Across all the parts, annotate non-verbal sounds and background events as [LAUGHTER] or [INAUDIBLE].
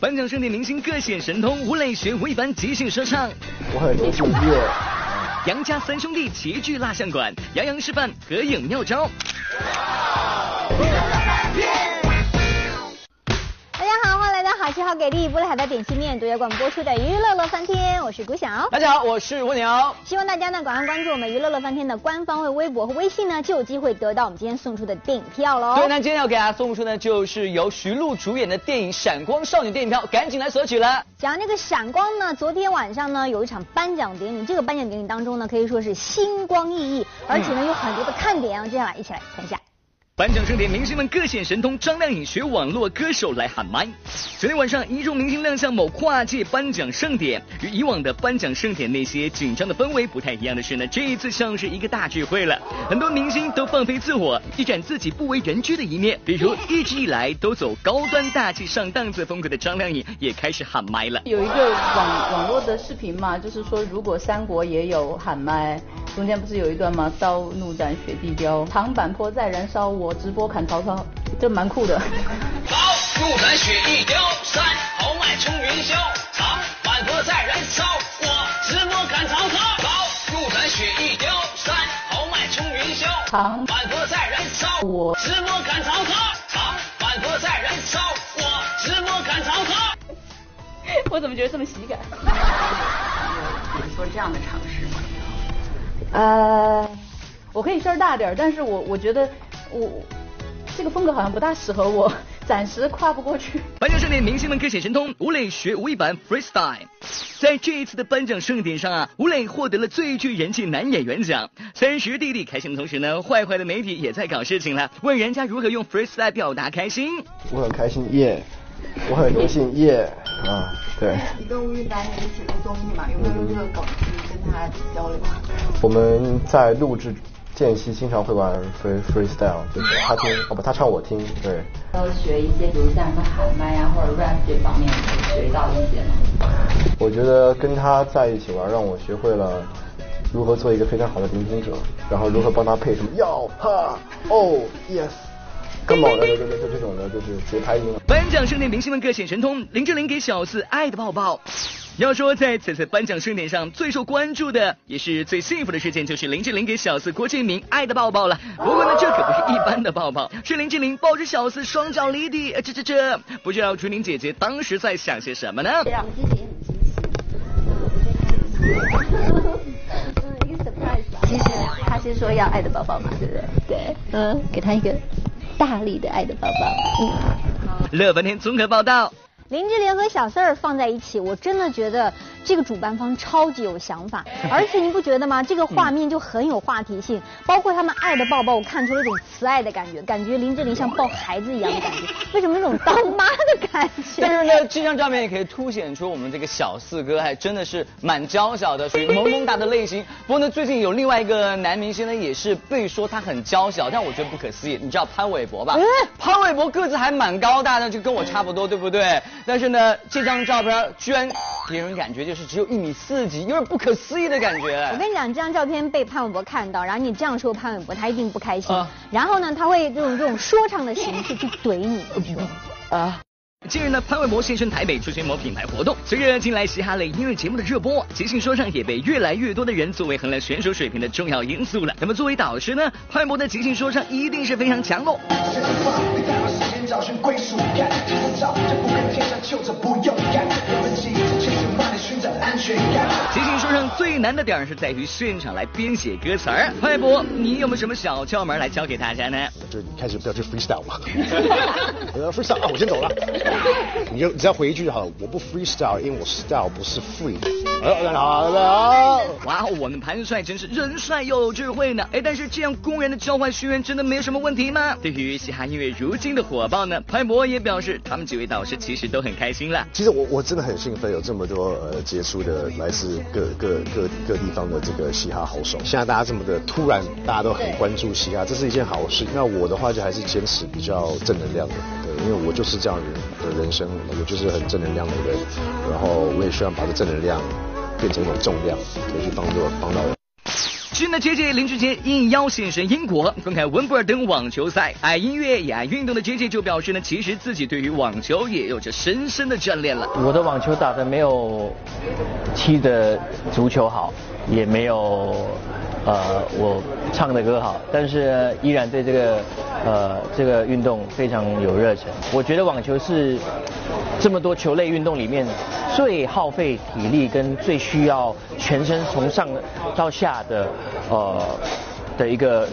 颁奖盛典明星各显神通，吴磊学吴亦凡即兴说唱。我很荣幸耶。杨家三兄弟齐聚蜡像馆，杨洋示范合影妙招。好吃好给力，波罗海的点心面独家广播出的娱乐乐翻天，我是古晓。大家好，我是蜗牛。希望大家呢，广泛关注我们娱乐乐翻天的官方微微博和微信呢，就有机会得到我们今天送出的电影票喽。对，那今天要给大家送出呢，就是由徐璐主演的电影《闪光少女》电影票，赶紧来索取了。讲那个闪光呢，昨天晚上呢，有一场颁奖典礼，这个颁奖典礼当中呢，可以说是星光熠熠，而且呢，有很多的看点啊。接下来一起来看一下。颁奖盛典，明星们各显神通。张靓颖学网络歌手来喊麦。昨天晚上，一众明星亮相某跨界颁奖盛典。与以往的颁奖盛典那些紧张的氛围不太一样的是呢，这一次像是一个大聚会了。很多明星都放飞自我，一展自己不为人知的一面。比如 [LAUGHS] 一直以来都走高端大气上档次风格的张靓颖，也开始喊麦了。有一个网网络的视频嘛，就是说如果三国也有喊麦，中间不是有一段吗？刀怒斩雪地雕，长坂坡在燃烧我。直播砍曹操，这蛮酷的。刀怒斩雪地雕，山豪迈冲云霄，长坂坡在燃烧，我直播砍曹操。刀怒斩雪地雕，山豪迈冲云霄，长坂坡在燃烧，我直播砍曹操。长坂坡在燃烧，我直播砍曹操。[LAUGHS] 我怎么觉得这么喜感？[LAUGHS] 比如说这样的尝试吗？呃，我可以声儿大点儿，但是我我觉得。我这个风格好像不大适合我，[LAUGHS] 暂时跨不过去。颁奖盛典，明星们各显神通。吴磊学吴亦凡 freestyle，在这一次的颁奖盛典上啊，吴磊获得了最具人气男演员奖。三十弟弟开心的同时呢，坏坏的媒体也在搞事情了，问人家如何用 freestyle 表达开心。我很开心耶，我很荣幸耶啊，对。你跟吴亦凡一起录综艺嘛？有没有用这个梗去跟他交流？我们在录制。间隙经常会玩 free freestyle，就是他听，哦不，他唱我听，对。要学一些，比如像什么喊麦啊或者 rap 这方面，学到一些吗？我觉得跟他在一起玩，让我学会了如何做一个非常好的聆听者，然后如何帮他配什么要哈哦 yes，更猛的就就就这种的就是节拍音。颁奖盛典，明星们各显神通，林志玲给小四爱的抱抱。要说在此次颁奖盛典上最受关注的，也是最幸福的事件，就是林志玲给小四郭敬明爱的抱抱了。不过呢，这可不是一般的抱抱，是林志玲抱着小四双脚离地。这这这，不知道朱玲姐姐当时在想些什么呢？让自己很惊喜。一个 surprise。其实他是说要爱的抱抱嘛，对不对？对，嗯，给他一个大力的爱的宝宝。乐翻天综合报道。林志玲和小四儿放在一起，我真的觉得这个主办方超级有想法，而且你不觉得吗？这个画面就很有话题性，包括他们爱的抱抱，我看出了一种慈爱的感觉，感觉林志玲像抱孩子一样的感觉。为什么那种当妈的感觉？[LAUGHS] 但是呢，这张照片也可以凸显出我们这个小四哥还真的是蛮娇小的，属于萌萌哒的类型。不过呢，最近有另外一个男明星呢，也是被说他很娇小，但我觉得不可思议。你知道潘玮柏吧？潘玮柏个子还蛮高大的，就跟我差不多，对不对？但是呢，这张照片居然给人感觉就是只有一米四几，有点不可思议的感觉。我跟你讲，这张照片被潘玮柏看到，然后你这样说潘玮柏，他一定不开心。然后呢，他会用这种说唱的形式去怼你。啊！近日呢，潘玮柏现身台北出席某品牌活动。随着近来嘻哈类音乐节目的热播，即兴说唱也被越来越多的人作为衡量选手水平的重要因素了。那么作为导师呢，潘玮柏的即兴说唱一定是非常强哦。找寻归属感，照就不跟天上求着不勇敢，有人急着寻找安全感。即兴说唱最难的点是在于现场来编写歌词儿。派博，你有没有什么小窍门来教给大家呢？就是你开始不要去 freestyle 嘛，[LAUGHS] 我要 freestyle 啊，我先走了。你就只要回一句就好了，我不 freestyle，因为我 style 不是 free。好了。哇，我们潘帅真是人帅又有智慧呢。哎，但是这样公然的交换学员真的没有什么问题吗？对于嘻哈音乐如今的火爆呢。潘博也表示，他们几位导师其实都很开心了。其实我我真的很兴奋，有这么多呃接触的来自各各各各地方的这个嘻哈好手。现在大家这么的突然，大家都很关注嘻哈，这是一件好事。那我的话就还是坚持比较正能量的，对，因为我就是这样人的人生，我就是很正能量的人。然后我也希望把这正能量变成一种重量，可以去帮助帮到人。近的 J J 林俊杰应邀现身英国，观看温布尔登网球赛。爱音乐也爱运动的 J J 就表示呢，其实自己对于网球也有着深深的眷恋了。我的网球打得没有踢的足球好，也没有呃我唱的歌好，但是依然对这个呃这个运动非常有热忱。我觉得网球是这么多球类运动里面最耗费体力跟最需要全身从上到下的呃的一个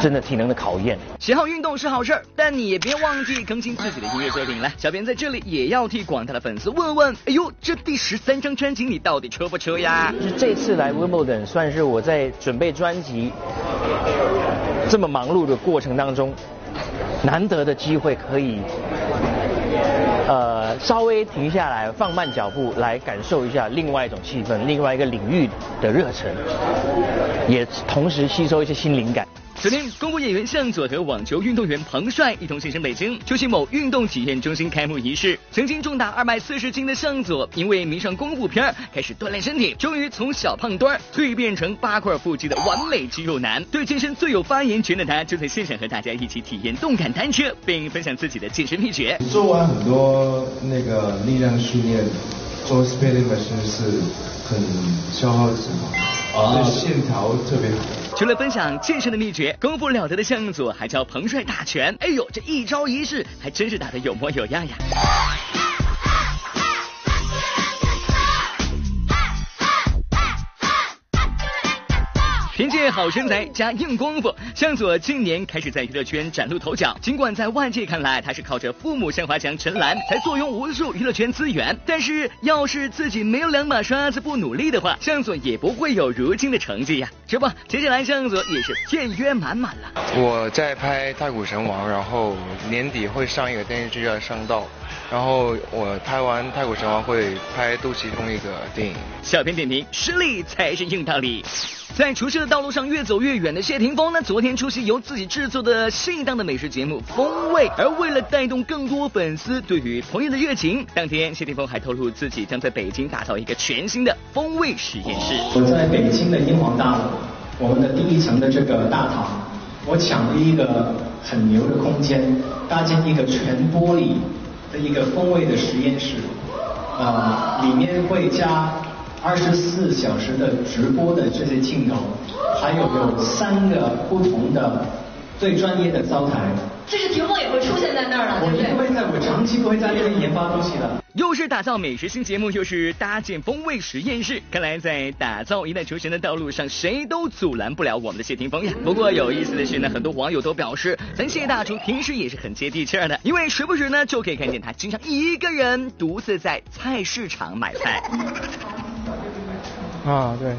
真的体能的考验。喜好运动是好事儿，但你也别忘记更新自己的音乐作品来。小编在这里也要替广大的粉丝问问，哎呦，这第十三张专辑你到底出不出呀？就是这次来 Wimbledon 算是我在准备专辑这么忙碌的过程当中，难得的机会可以。呃，稍微停下来，放慢脚步，来感受一下另外一种气氛，另外一个领域的热忱，也同时吸收一些新灵感。昨天，功夫演员向佐和网球运动员彭帅一同现身北京，出席某运动体验中心开幕仪式。曾经重达二百四十斤的向佐，因为迷上功夫片开始锻炼身体，终于从小胖墩蜕变成八块腹肌的完美肌肉男。对健身最有发言权的他，就在现场和大家一起体验动感单车，并分享自己的健身秘诀。做完很多那个力量训练，做 spinning 是很消耗脂肪，对线条特别好。除了分享健身的秘诀，功夫了得的向佐还教彭帅打拳。哎呦，这一招一式还真是打得有模有样呀！凭借好身材加硬功夫，向佐今年开始在娱乐圈崭露头角。尽管在外界看来他是靠着父母向华强、陈岚才坐拥无数娱乐圈资源，但是要是自己没有两把刷子不努力的话，向佐也不会有如今的成绩呀。这不，接下来向佐也是片约满满了。我在拍《太古神王》，然后年底会上一个电视剧叫《上道》，然后我拍完《太古神王》会拍杜琪峰一个电影。小编点评：实力才是硬道理。在厨师的道路上越走越远的谢霆锋呢，昨天出席由自己制作的新一档的美食节目《风味》，而为了带动更多粉丝对于朋友的热情，当天谢霆锋还透露自己将在北京打造一个全新的风味实验室。我在北京的英皇大楼，我们的第一层的这个大堂，我抢了一个很牛的空间，搭建一个全玻璃的一个风味的实验室，呃，里面会加。二十四小时的直播的这些镜头，还有有三个不同的最专业的灶台。这是屏幕现在那儿了，对不对？我会在我长期不会在那里研发东西的。又是打造美食新节目，又是搭建风味实验室，看来在打造一代厨神的道路上，谁都阻拦不了我们的谢霆锋呀。不过有意思的是呢，很多网友都表示，咱谢大厨平时也是很接地气的，因为时不时呢就可以看见他经常一个人独自在菜市场买菜。[LAUGHS] 啊，对。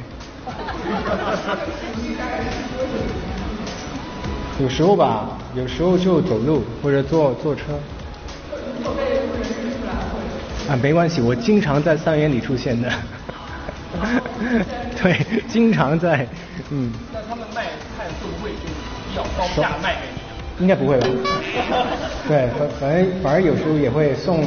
[LAUGHS] 有时候吧，有时候就走路或者坐坐车。啊，没关系，我经常在三元里出现的。[LAUGHS] 对，经常在，嗯。那他们卖菜会不会就比较高价卖给你？应该不会吧？对，反反正反而有时候也会送。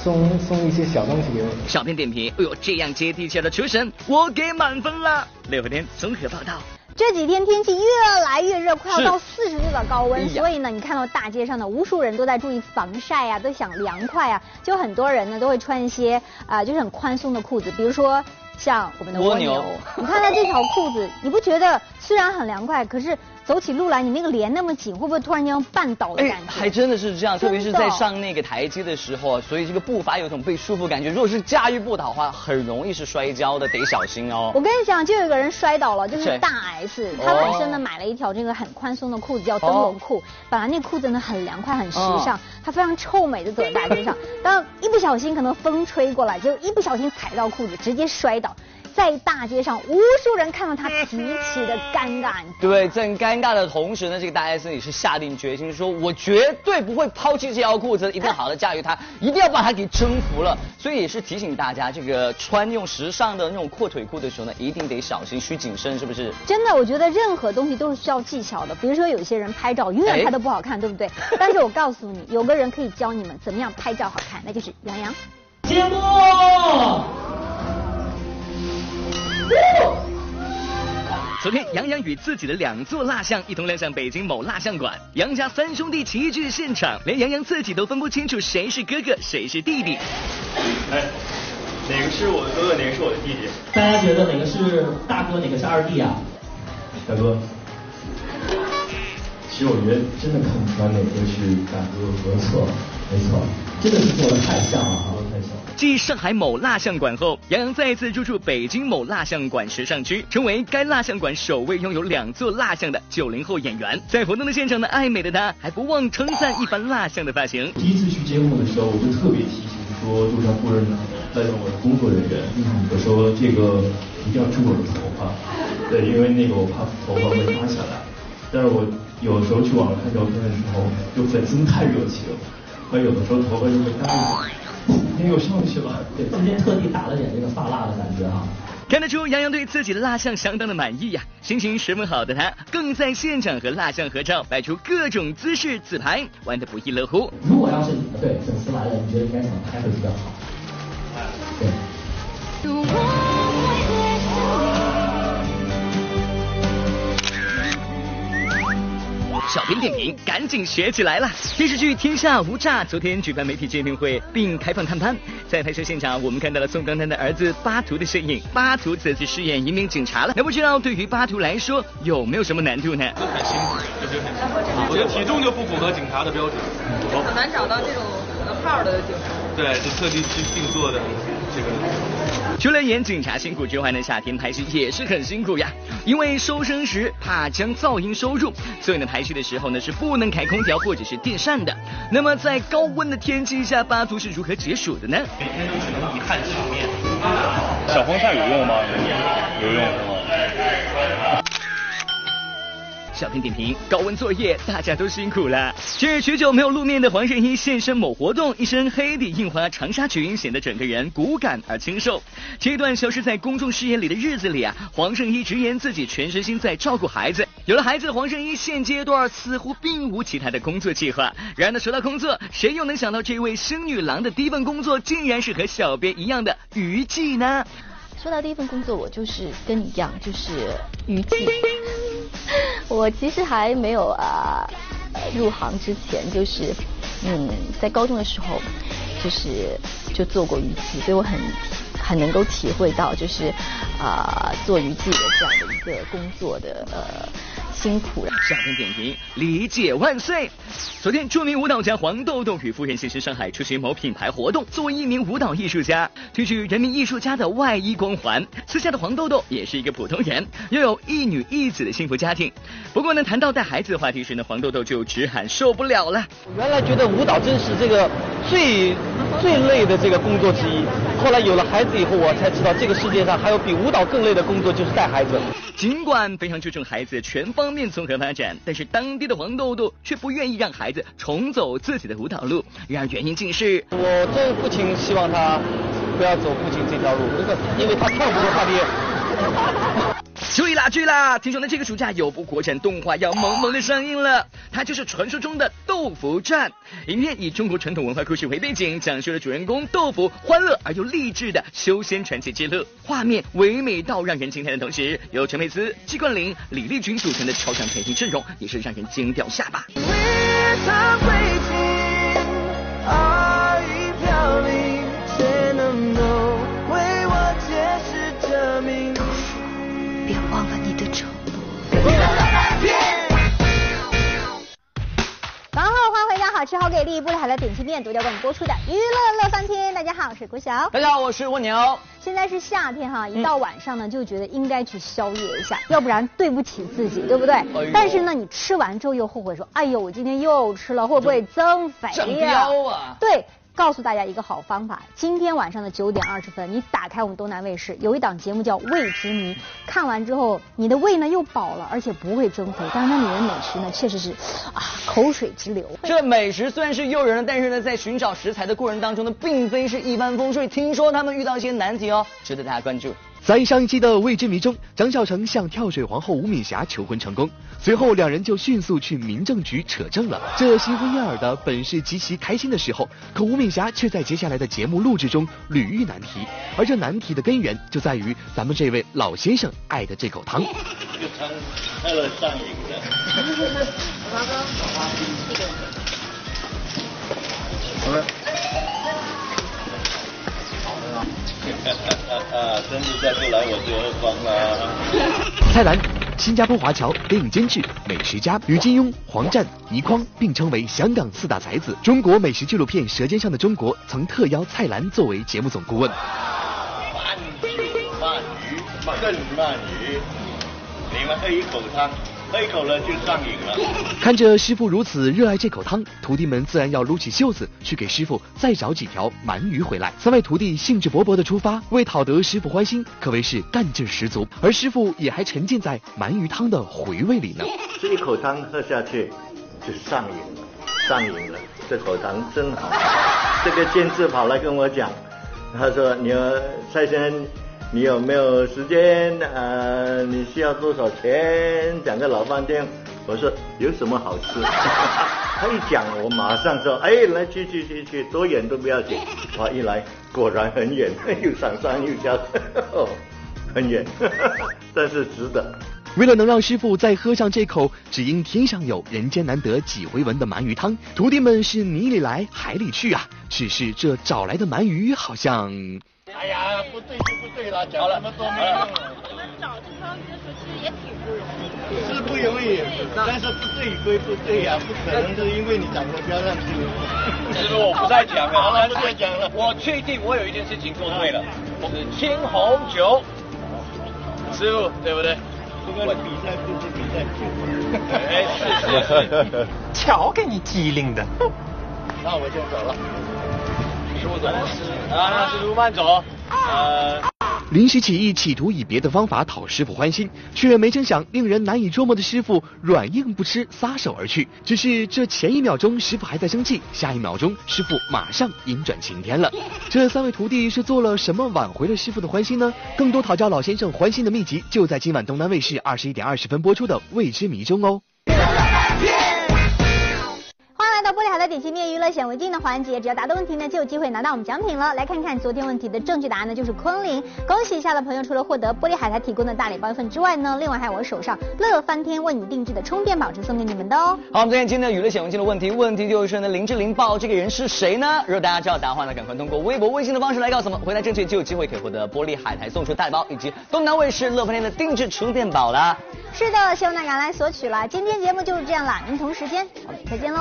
送送一些小东西给我。小编点评：哎呦，这样接地气的厨神，我给满分了。六合天综合报道。这几天天气越来越热，快要到四十度的高温，所以呢，你看到大街上的无数人都在注意防晒呀，都想凉快啊，就很多人呢都会穿一些啊，就是很宽松的裤子，比如说像我们的蜗牛。[LAUGHS] 你看它这条裤子，你不觉得虽然很凉快，可是？走起路来，你那个连那么紧，会不会突然间绊倒的感觉？还真的是这样，特别是在上那个台阶的时候，所以这个步伐有种被束缚感觉。如果是驾驭不倒的话，很容易是摔跤的，得小心哦。我跟你讲，就有一个人摔倒了，就是大 S，他本身呢买了一条这个很宽松的裤子，叫灯笼裤。本来那裤子呢很凉快、很时尚，他非常臭美的走在大街上，但一不小心可能风吹过来，就一不小心踩到裤子，直接摔倒。在大街上，无数人看到他极其的尴尬。对，在尴尬的同时呢，这个大 S 也是下定决心，说我绝对不会抛弃这条裤子，一定好的驾驭它，一定要把它给征服了。所以也是提醒大家，这个穿用时尚的那种阔腿裤的时候呢，一定得小心，需谨慎，是不是？真的，我觉得任何东西都是需要技巧的。比如说，有些人拍照永远拍的不好看，对不对？[LAUGHS] 但是我告诉你，有个人可以教你们怎么样拍照好看，那就是杨洋。节目。昨天，杨洋与自己的两座蜡像一同亮相北京某蜡像馆，杨家三兄弟齐聚现场，连杨洋自己都分不清楚谁是哥哥，谁是弟弟。哎，哪个是我的哥哥，哪个是我的弟弟？大家觉得哪个是大哥，哪个是二弟啊？大哥。其实我觉得真的看不出来哪个是大哥，没错，没错，真的是做的太像了，做的太像。继上海某蜡像馆后，杨洋再次入驻北京某蜡像馆时尚区，成为该蜡像馆首位拥有两座蜡像的九零后演员。在活动的现场呢，爱美的他还不忘称赞一番蜡像的发型。第一次去揭幕的时候，我就特别提醒说，就像夫人带动我的工作人员，我说这个一定要注意我的头发，对，因为那个我怕头发会塌下来。但是我有时候去网上看照片的时候，就粉丝们太热情，还有的时候头发就会耷拉，今天又上去了。对，今天特地打了点这个发蜡的感觉啊。看得出杨洋对自己的蜡像相当的满意呀，心情十分好的他，更在现场和蜡像合照，摆出各种姿势自拍，玩得不亦乐乎。如果要是对粉丝来了，你觉得应该怎么拍会比较好？小编点评，赶紧学起来了！电视剧《天下无诈》昨天举办媒体见面会，并开放探班。在拍摄现场，我们看到了宋丹丹的儿子巴图的身影。巴图此次饰演一名警察了，那不知道对于巴图来说有没有什么难度呢？很辛苦，就是我觉得体重就不符合警察的标准，很难找到这种号的警察。对，就特地去定做的这个。除了演警察辛苦之外呢，夏天拍戏也是很辛苦呀。因为收声时怕将噪音收入，所以呢拍戏的时候呢是不能开空调或者是电扇的。那么在高温的天气下，巴图是如何解暑的呢？每天都只能一汗洗面。小风扇有用吗？有用是吗？小编点评：高温作业，大家都辛苦了。近日许久没有露面的黄圣依现身某活动，一身黑底印花长纱裙，显得整个人骨感而清瘦。这段消失在公众视野里的日子里啊，黄圣依直言自己全身心在照顾孩子。有了孩子的黄圣依现阶段似乎并无其他的工作计划。然而呢，说到工作，谁又能想到这位星女郎的第一份工作竟然是和小编一样的娱记呢？说到第一份工作，我就是跟你一样，就是娱记。[LAUGHS] 我其实还没有啊入行之前，就是嗯在高中的时候，就是就做过一次，所以我很很能够体会到，就是啊做娱记的这样的一个工作的呃。辛苦了。下边点评，理解万岁。昨天，著名舞蹈家黄豆豆与夫人现身上海，出席某品牌活动。作为一名舞蹈艺术家，褪去人民艺术家的外衣光环，私下的黄豆豆也是一个普通人，拥有一女一子的幸福家庭。不过呢，谈到带孩子的话题时呢，黄豆豆就直喊受不了了。原来觉得舞蹈真是这个最最累的这个工作之一，后来有了孩子以后，我才知道这个世界上还有比舞蹈更累的工作，就是带孩子。尽管非常注重孩子全方面综合发展，但是当地的黄豆豆却不愿意让孩子重走自己的舞蹈路。然而原因竟是，我这父亲希望他不要走父亲这条路，因为他跳不过他爹。注意啦，注意啦！听说呢，这个暑假有部国产动画要萌萌的上映了，它就是传说中的《豆腐传》。影片以中国传统文化故事为背景，讲述了主人公豆腐欢乐而又励志的修仙传奇之路。画面唯美到让人惊叹的同时，由陈佩斯、季冠霖、李立群组成的超强配音阵容，也是让人惊掉下巴。吃好给力，布里海的点心面独家为你播出的娱乐乐翻天。大家好，我是郭晓。大家好，我是蜗牛。现在是夏天哈，一到晚上呢，就觉得应该去宵夜一下，要不然对不起自己，对不对？但是呢，你吃完之后又后悔说，哎呦，我今天又吃了，会不会增肥呀？啊！对。告诉大家一个好方法，今天晚上的九点二十分，你打开我们东南卫视，有一档节目叫《胃之谜》，看完之后，你的胃呢又饱了，而且不会增肥，但是那里面美食呢，确实是啊，口水直流。这美食虽然是诱人，但是呢，在寻找食材的过程当中呢，并非是一帆风顺，听说他们遇到一些难题哦，值得大家关注。在上一期的未知谜中，张孝成向跳水皇后吴敏霞求婚成功，随后两人就迅速去民政局扯证了。这新婚燕尔的本是极其开心的时候，可吴敏霞却在接下来的节目录制中屡遇难题，而这难题的根源就在于咱们这位老先生爱的这口汤。这个汤喝了上瘾的。啊，真是再不来我就饿疯了。[LAUGHS] 蔡澜，新加坡华侨，电影监制、美食家，与金庸、黄战、倪匡并称为香港四大才子。中国美食纪录片《舌尖上的中国》曾特邀蔡澜作为节目总顾问。慢酒慢鱼更慢鱼，你们喝一口汤。喝一口了就上瘾了。看着师傅如此热爱这口汤，徒弟们自然要撸起袖子去给师傅再找几条鳗鱼回来。三位徒弟兴致勃勃的出发，为讨得师傅欢心，可谓是干劲十足。而师傅也还沉浸在鳗鱼汤的回味里呢。这一口汤喝下去就上瘾了，上瘾了。这口汤真好。这个监制跑来跟我讲，他说：“你要蔡先生。”你有没有时间？呃，你需要多少钱？讲个老半天。我说有什么好吃？[LAUGHS] 他一讲，我马上说，哎，来去去去去，多远都不要紧。我，一来果然很远，又上山又下山，很远，[LAUGHS] 但是值得。为了能让师傅再喝上这口只因天上有人间难得几回闻的鳗鱼汤，徒弟们是泥里来海里去啊。只是这找来的鳗鱼好像……哎呀，不对就不对了，讲那么多没用。找这条鱼的时候其实也挺不容易，是不容易，但是不对归不对呀，不可能是因为你长得漂亮就。师傅，我不再讲了，好了，不再讲了。我确定我有一件事情做对了，是青红酒。师傅，对不对？这个比赛不是比赛酒。哎，是是是。瞧给你机灵的。那我先走了。师傅走，啊，师傅慢走。呃，临时起意，企图以别的方法讨师傅欢心，却没成想令人难以捉摸的师傅软硬不吃，撒手而去。只是这前一秒钟师傅还在生气，下一秒钟师傅马上阴转晴天了。这三位徒弟是做了什么挽回了师傅的欢心呢？更多讨教老先生欢心的秘籍，就在今晚东南卫视二十一点二十分播出的《未知谜》中哦。点心面娱乐显微镜的环节，只要答对问题呢，就有机会拿到我们奖品了。来看看昨天问题的正确答案呢，就是昆凌。恭喜一下的朋友，除了获得玻璃海苔提供的大礼包一份之外呢，另外还有我手上乐翻天为你定制的充电宝是送给你们的哦。好，我们今天今天娱乐显微镜的问题，问题就是呢，林志玲爆这个人是谁呢？如果大家知道答案的话呢，赶快通过微博、微信的方式来告诉我们，回答正确就有机会可以获得玻璃海苔送出大礼包以及东南卫视乐翻天的定制充电宝啦。是的，希望大家来索取了。今天节目就是这样啦，您同时间我们再见喽。